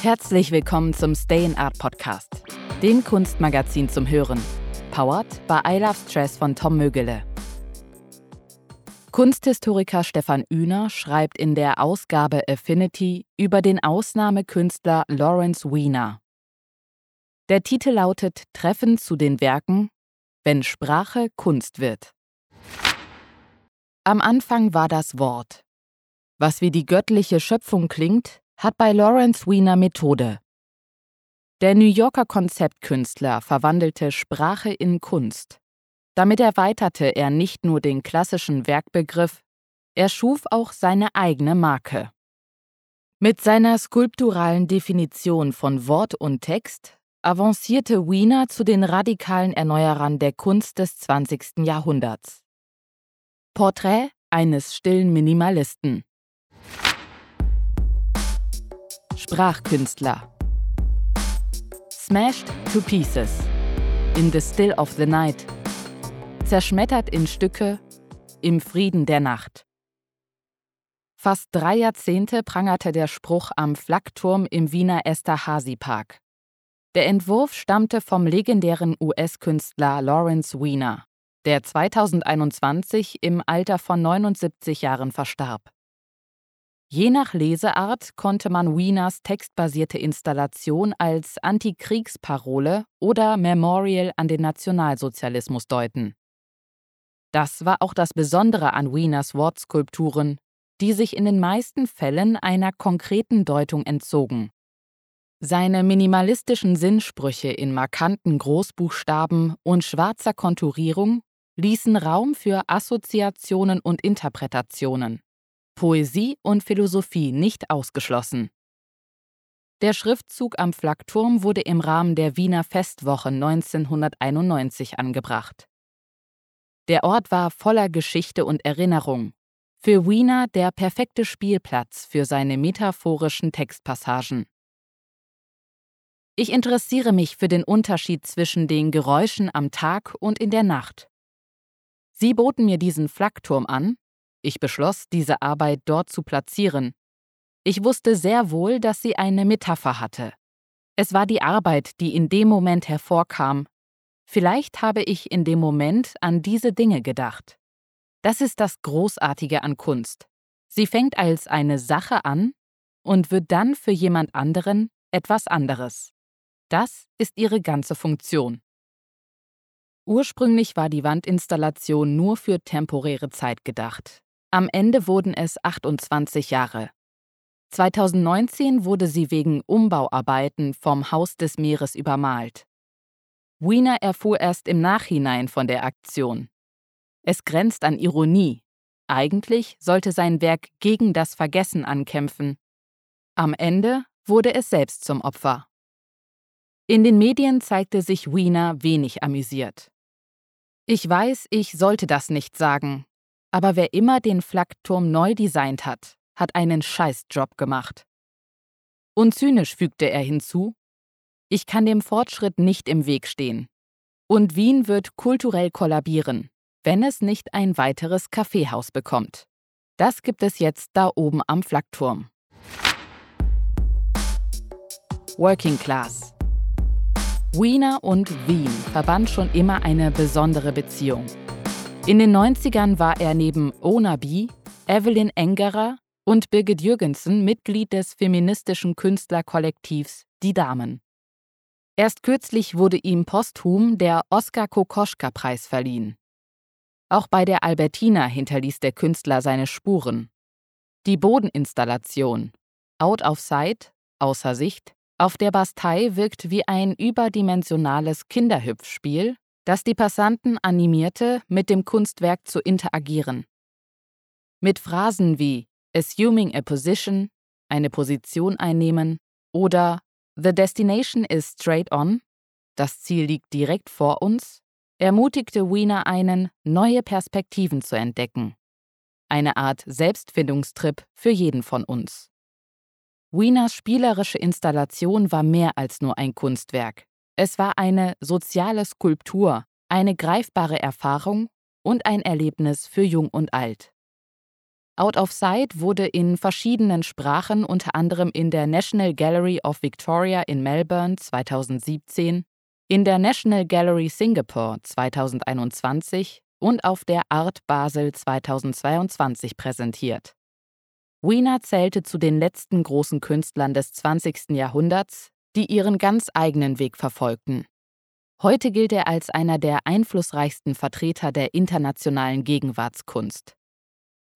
Herzlich willkommen zum Stay in Art Podcast, dem Kunstmagazin zum Hören. Powered by I Love Stress von Tom Mögele. Kunsthistoriker Stefan Ühner schreibt in der Ausgabe Affinity über den Ausnahmekünstler Lawrence Wiener. Der Titel lautet Treffen zu den Werken, wenn Sprache Kunst wird. Am Anfang war das Wort. Was wie die göttliche Schöpfung klingt, hat bei Lawrence Wiener Methode. Der New Yorker Konzeptkünstler verwandelte Sprache in Kunst. Damit erweiterte er nicht nur den klassischen Werkbegriff, er schuf auch seine eigene Marke. Mit seiner skulpturalen Definition von Wort und Text avancierte Wiener zu den radikalen Erneuerern der Kunst des 20. Jahrhunderts. Porträt eines stillen Minimalisten. Sprachkünstler. Smashed to Pieces. In the Still of the Night. Zerschmettert in Stücke. Im Frieden der Nacht. Fast drei Jahrzehnte prangerte der Spruch am Flakturm im Wiener Esterhazy-Park. Der Entwurf stammte vom legendären US-Künstler Lawrence Wiener, der 2021 im Alter von 79 Jahren verstarb. Je nach Leseart konnte man Wieners textbasierte Installation als Antikriegsparole oder Memorial an den Nationalsozialismus deuten. Das war auch das Besondere an Wieners Wortskulpturen, die sich in den meisten Fällen einer konkreten Deutung entzogen. Seine minimalistischen Sinnsprüche in markanten Großbuchstaben und schwarzer Konturierung ließen Raum für Assoziationen und Interpretationen. Poesie und Philosophie nicht ausgeschlossen. Der Schriftzug am Flakturm wurde im Rahmen der Wiener Festwoche 1991 angebracht. Der Ort war voller Geschichte und Erinnerung. Für Wiener der perfekte Spielplatz für seine metaphorischen Textpassagen. Ich interessiere mich für den Unterschied zwischen den Geräuschen am Tag und in der Nacht. Sie boten mir diesen Flakturm an, ich beschloss, diese Arbeit dort zu platzieren. Ich wusste sehr wohl, dass sie eine Metapher hatte. Es war die Arbeit, die in dem Moment hervorkam. Vielleicht habe ich in dem Moment an diese Dinge gedacht. Das ist das Großartige an Kunst. Sie fängt als eine Sache an und wird dann für jemand anderen etwas anderes. Das ist ihre ganze Funktion. Ursprünglich war die Wandinstallation nur für temporäre Zeit gedacht. Am Ende wurden es 28 Jahre. 2019 wurde sie wegen Umbauarbeiten vom Haus des Meeres übermalt. Wiener erfuhr erst im Nachhinein von der Aktion. Es grenzt an Ironie. Eigentlich sollte sein Werk gegen das Vergessen ankämpfen. Am Ende wurde es selbst zum Opfer. In den Medien zeigte sich Wiener wenig amüsiert. Ich weiß, ich sollte das nicht sagen, aber wer immer den Flakturm neu designt hat, hat einen Scheißjob gemacht. Und zynisch fügte er hinzu, ich kann dem Fortschritt nicht im Weg stehen. Und Wien wird kulturell kollabieren, wenn es nicht ein weiteres Kaffeehaus bekommt. Das gibt es jetzt da oben am Flakturm. Working Class. Wiener und Wien verband schon immer eine besondere Beziehung. In den 90ern war er neben Ona B., Evelyn Engerer und Birgit Jürgensen Mitglied des feministischen Künstlerkollektivs Die Damen. Erst kürzlich wurde ihm posthum der Oskar Kokoschka-Preis verliehen. Auch bei der Albertina hinterließ der Künstler seine Spuren. Die Bodeninstallation, Out of Sight, außer Sicht, auf der Bastei wirkt wie ein überdimensionales Kinderhüpfspiel, das die Passanten animierte, mit dem Kunstwerk zu interagieren. Mit Phrasen wie assuming a position, eine Position einnehmen oder the destination is straight on, das Ziel liegt direkt vor uns, ermutigte Wiener einen, neue Perspektiven zu entdecken. Eine Art Selbstfindungstrip für jeden von uns. Wieners spielerische Installation war mehr als nur ein Kunstwerk. Es war eine soziale Skulptur, eine greifbare Erfahrung und ein Erlebnis für Jung und Alt. Out of Sight wurde in verschiedenen Sprachen, unter anderem in der National Gallery of Victoria in Melbourne 2017, in der National Gallery Singapore 2021 und auf der Art Basel 2022 präsentiert. Wiener zählte zu den letzten großen Künstlern des 20. Jahrhunderts, die ihren ganz eigenen Weg verfolgten. Heute gilt er als einer der einflussreichsten Vertreter der internationalen Gegenwartskunst.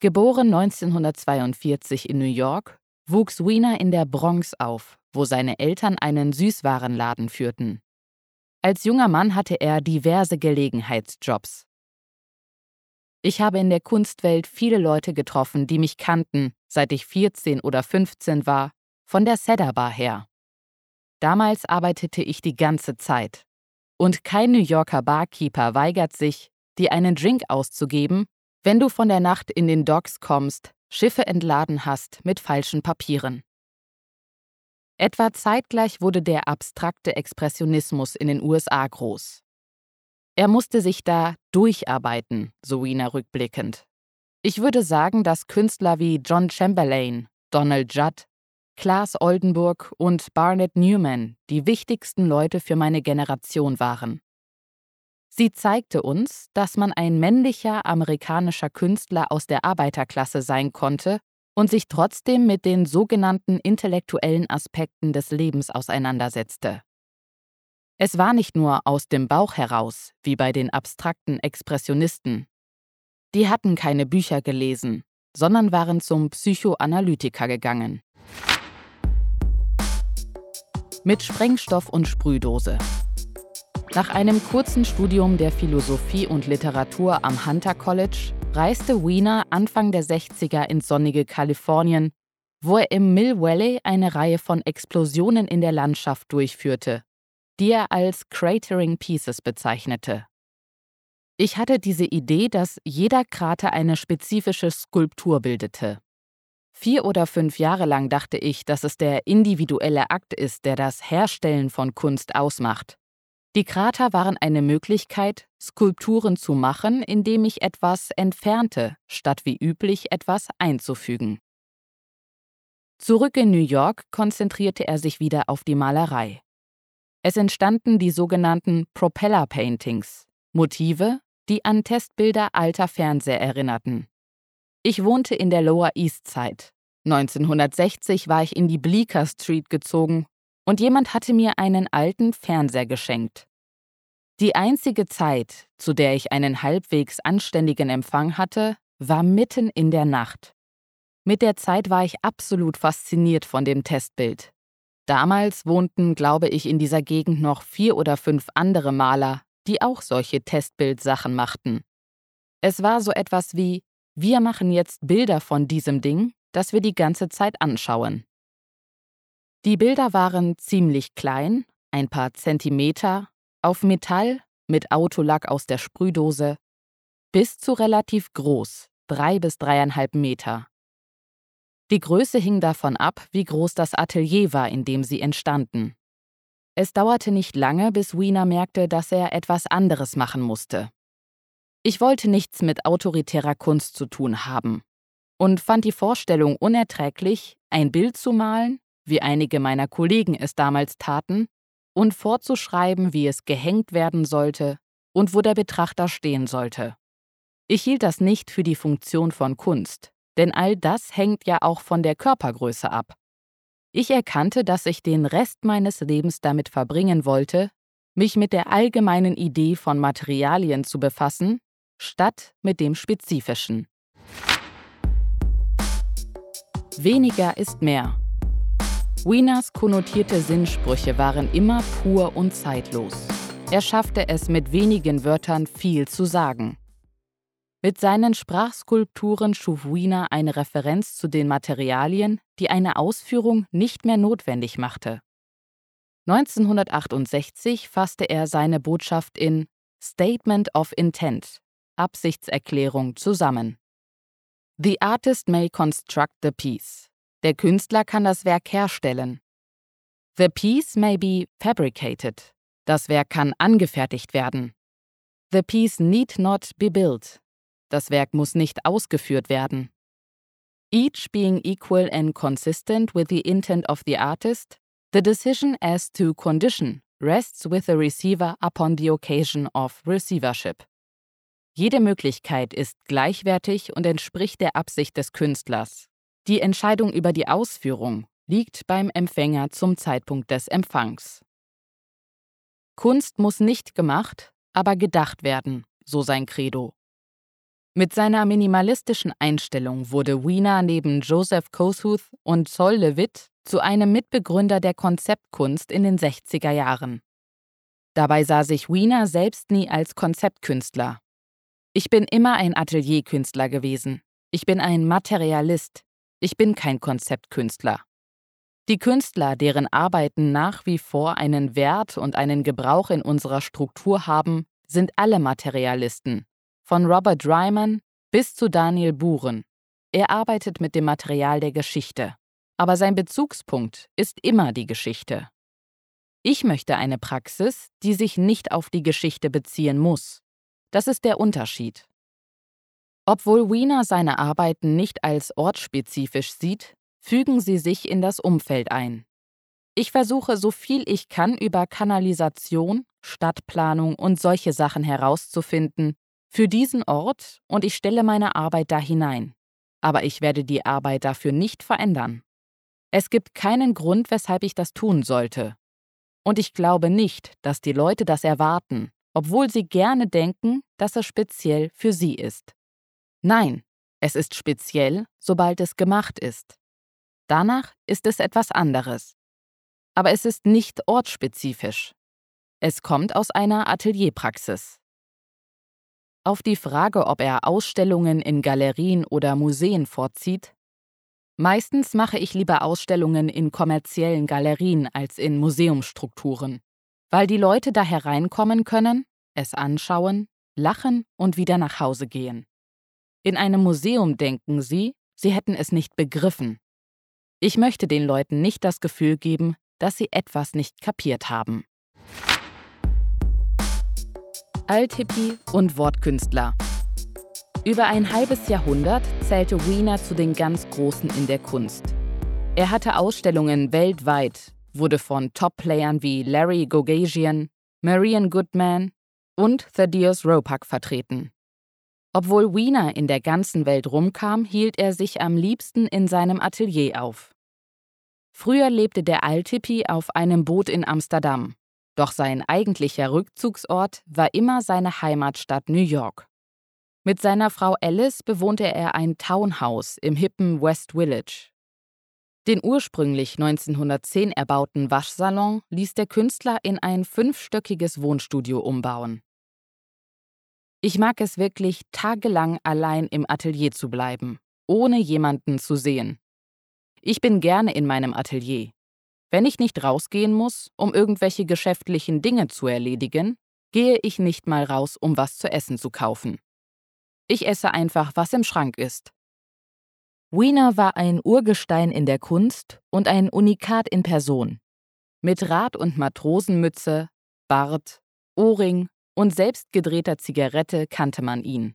Geboren 1942 in New York, wuchs Wiener in der Bronx auf, wo seine Eltern einen Süßwarenladen führten. Als junger Mann hatte er diverse Gelegenheitsjobs. Ich habe in der Kunstwelt viele Leute getroffen, die mich kannten, seit ich 14 oder 15 war, von der Cedar Bar her. Damals arbeitete ich die ganze Zeit. Und kein New Yorker Barkeeper weigert sich, dir einen Drink auszugeben, wenn du von der Nacht in den Docks kommst, Schiffe entladen hast mit falschen Papieren. Etwa zeitgleich wurde der abstrakte Expressionismus in den USA groß. Er musste sich da durcharbeiten, so Wiener rückblickend. Ich würde sagen, dass Künstler wie John Chamberlain, Donald Judd, Klaas Oldenburg und Barnett Newman die wichtigsten Leute für meine Generation waren. Sie zeigte uns, dass man ein männlicher amerikanischer Künstler aus der Arbeiterklasse sein konnte und sich trotzdem mit den sogenannten intellektuellen Aspekten des Lebens auseinandersetzte. Es war nicht nur aus dem Bauch heraus, wie bei den abstrakten Expressionisten. Die hatten keine Bücher gelesen, sondern waren zum Psychoanalytiker gegangen. Mit Sprengstoff und Sprühdose. Nach einem kurzen Studium der Philosophie und Literatur am Hunter College reiste Wiener Anfang der 60er ins sonnige Kalifornien, wo er im Mill Valley eine Reihe von Explosionen in der Landschaft durchführte, die er als Cratering Pieces bezeichnete. Ich hatte diese Idee, dass jeder Krater eine spezifische Skulptur bildete. Vier oder fünf Jahre lang dachte ich, dass es der individuelle Akt ist, der das Herstellen von Kunst ausmacht. Die Krater waren eine Möglichkeit, Skulpturen zu machen, indem ich etwas entfernte, statt wie üblich etwas einzufügen. Zurück in New York konzentrierte er sich wieder auf die Malerei. Es entstanden die sogenannten Propeller Paintings, Motive, die an Testbilder alter Fernseher erinnerten. Ich wohnte in der Lower East Side. 1960 war ich in die Bleecker Street gezogen und jemand hatte mir einen alten Fernseher geschenkt. Die einzige Zeit, zu der ich einen halbwegs anständigen Empfang hatte, war mitten in der Nacht. Mit der Zeit war ich absolut fasziniert von dem Testbild. Damals wohnten, glaube ich, in dieser Gegend noch vier oder fünf andere Maler, die auch solche Testbildsachen machten. Es war so etwas wie, wir machen jetzt Bilder von diesem Ding, das wir die ganze Zeit anschauen. Die Bilder waren ziemlich klein, ein paar Zentimeter, auf Metall, mit Autolack aus der Sprühdose, bis zu relativ groß, drei bis dreieinhalb Meter. Die Größe hing davon ab, wie groß das Atelier war, in dem sie entstanden. Es dauerte nicht lange, bis Wiener merkte, dass er etwas anderes machen musste. Ich wollte nichts mit autoritärer Kunst zu tun haben und fand die Vorstellung unerträglich, ein Bild zu malen, wie einige meiner Kollegen es damals taten, und vorzuschreiben, wie es gehängt werden sollte und wo der Betrachter stehen sollte. Ich hielt das nicht für die Funktion von Kunst, denn all das hängt ja auch von der Körpergröße ab. Ich erkannte, dass ich den Rest meines Lebens damit verbringen wollte, mich mit der allgemeinen Idee von Materialien zu befassen, statt mit dem Spezifischen. Weniger ist mehr. Wieners konnotierte Sinnsprüche waren immer pur und zeitlos. Er schaffte es mit wenigen Wörtern viel zu sagen. Mit seinen Sprachskulpturen schuf Wiener eine Referenz zu den Materialien, die eine Ausführung nicht mehr notwendig machte. 1968 fasste er seine Botschaft in Statement of Intent, Absichtserklärung, zusammen. The artist may construct the piece. Der Künstler kann das Werk herstellen. The piece may be fabricated. Das Werk kann angefertigt werden. The piece need not be built. Das Werk muss nicht ausgeführt werden. each being equal and consistent with the intent of the artist, the decision as to condition rests with the receiver upon the occasion of receivership. Jede Möglichkeit ist gleichwertig und entspricht der Absicht des Künstlers. Die Entscheidung über die Ausführung liegt beim Empfänger zum Zeitpunkt des Empfangs. Kunst muss nicht gemacht, aber gedacht werden, so sein Credo. Mit seiner minimalistischen Einstellung wurde Wiener neben Joseph Kosuth und Sol Levitt zu einem Mitbegründer der Konzeptkunst in den 60er Jahren. Dabei sah sich Wiener selbst nie als Konzeptkünstler. Ich bin immer ein Atelierkünstler gewesen. Ich bin ein Materialist. Ich bin kein Konzeptkünstler. Die Künstler, deren Arbeiten nach wie vor einen Wert und einen Gebrauch in unserer Struktur haben, sind alle Materialisten. Von Robert Ryman bis zu Daniel Buren. Er arbeitet mit dem Material der Geschichte. Aber sein Bezugspunkt ist immer die Geschichte. Ich möchte eine Praxis, die sich nicht auf die Geschichte beziehen muss. Das ist der Unterschied. Obwohl Wiener seine Arbeiten nicht als ortsspezifisch sieht, fügen sie sich in das Umfeld ein. Ich versuche so viel ich kann über Kanalisation, Stadtplanung und solche Sachen herauszufinden für diesen Ort und ich stelle meine Arbeit da hinein. Aber ich werde die Arbeit dafür nicht verändern. Es gibt keinen Grund, weshalb ich das tun sollte. Und ich glaube nicht, dass die Leute das erwarten, obwohl sie gerne denken, dass es speziell für sie ist. Nein, es ist speziell, sobald es gemacht ist. Danach ist es etwas anderes. Aber es ist nicht ortsspezifisch. Es kommt aus einer Atelierpraxis. Auf die Frage, ob er Ausstellungen in Galerien oder Museen vorzieht, meistens mache ich lieber Ausstellungen in kommerziellen Galerien als in Museumsstrukturen, weil die Leute da hereinkommen können, es anschauen, lachen und wieder nach Hause gehen. In einem Museum denken sie, sie hätten es nicht begriffen, ich möchte den Leuten nicht das Gefühl geben, dass sie etwas nicht kapiert haben. Althippie und Wortkünstler. Über ein halbes Jahrhundert zählte Wiener zu den ganz Großen in der Kunst. Er hatte Ausstellungen weltweit, wurde von Top-Playern wie Larry Gogasian, Marian Goodman und Thaddeus Ropack vertreten. Obwohl Wiener in der ganzen Welt rumkam, hielt er sich am liebsten in seinem Atelier auf. Früher lebte der Altippi auf einem Boot in Amsterdam, doch sein eigentlicher Rückzugsort war immer seine Heimatstadt New York. Mit seiner Frau Alice bewohnte er ein Townhouse im hippen West Village. Den ursprünglich 1910 erbauten Waschsalon ließ der Künstler in ein fünfstöckiges Wohnstudio umbauen. Ich mag es wirklich, tagelang allein im Atelier zu bleiben, ohne jemanden zu sehen. Ich bin gerne in meinem Atelier. Wenn ich nicht rausgehen muss, um irgendwelche geschäftlichen Dinge zu erledigen, gehe ich nicht mal raus, um was zu essen zu kaufen. Ich esse einfach, was im Schrank ist. Wiener war ein Urgestein in der Kunst und ein Unikat in Person. Mit Rad- und Matrosenmütze, Bart, Ohrring und selbstgedrehter Zigarette kannte man ihn.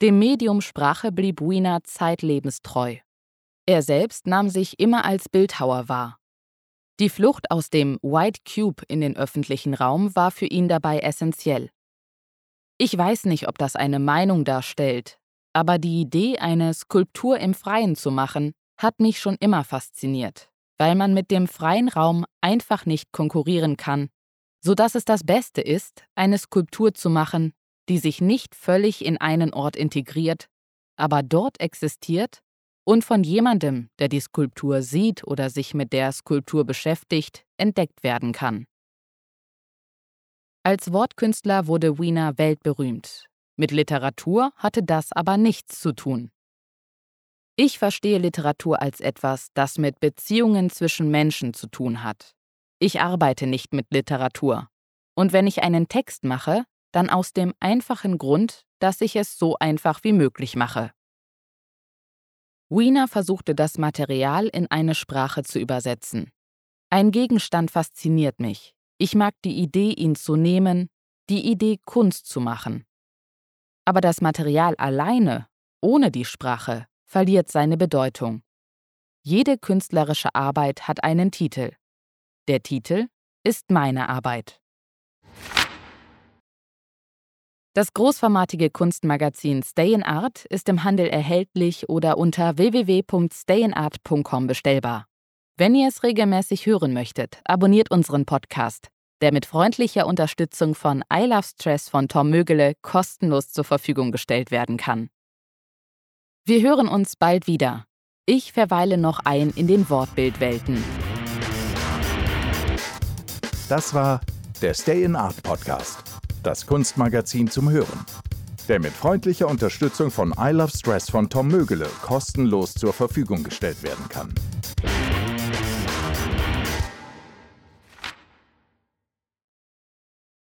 Dem Medium Sprache blieb Wiener zeitlebens treu. Er selbst nahm sich immer als Bildhauer wahr. Die Flucht aus dem White Cube in den öffentlichen Raum war für ihn dabei essentiell. Ich weiß nicht, ob das eine Meinung darstellt, aber die Idee, eine Skulptur im Freien zu machen, hat mich schon immer fasziniert, weil man mit dem freien Raum einfach nicht konkurrieren kann, so dass es das Beste ist, eine Skulptur zu machen, die sich nicht völlig in einen Ort integriert, aber dort existiert und von jemandem, der die Skulptur sieht oder sich mit der Skulptur beschäftigt, entdeckt werden kann. Als Wortkünstler wurde Wiener weltberühmt. Mit Literatur hatte das aber nichts zu tun. Ich verstehe Literatur als etwas, das mit Beziehungen zwischen Menschen zu tun hat. Ich arbeite nicht mit Literatur. Und wenn ich einen Text mache, dann aus dem einfachen Grund, dass ich es so einfach wie möglich mache. Wiener versuchte das Material in eine Sprache zu übersetzen. Ein Gegenstand fasziniert mich. Ich mag die Idee, ihn zu nehmen, die Idee, Kunst zu machen. Aber das Material alleine, ohne die Sprache, verliert seine Bedeutung. Jede künstlerische Arbeit hat einen Titel. Der Titel ist meine Arbeit. Das großformatige Kunstmagazin Stay in Art ist im Handel erhältlich oder unter www.stayinart.com bestellbar. Wenn ihr es regelmäßig hören möchtet, abonniert unseren Podcast, der mit freundlicher Unterstützung von I Love Stress von Tom Mögele kostenlos zur Verfügung gestellt werden kann. Wir hören uns bald wieder. Ich verweile noch ein in den Wortbildwelten. Das war der Stay in Art Podcast das Kunstmagazin zum Hören, der mit freundlicher Unterstützung von I Love Stress von Tom Mögele kostenlos zur Verfügung gestellt werden kann.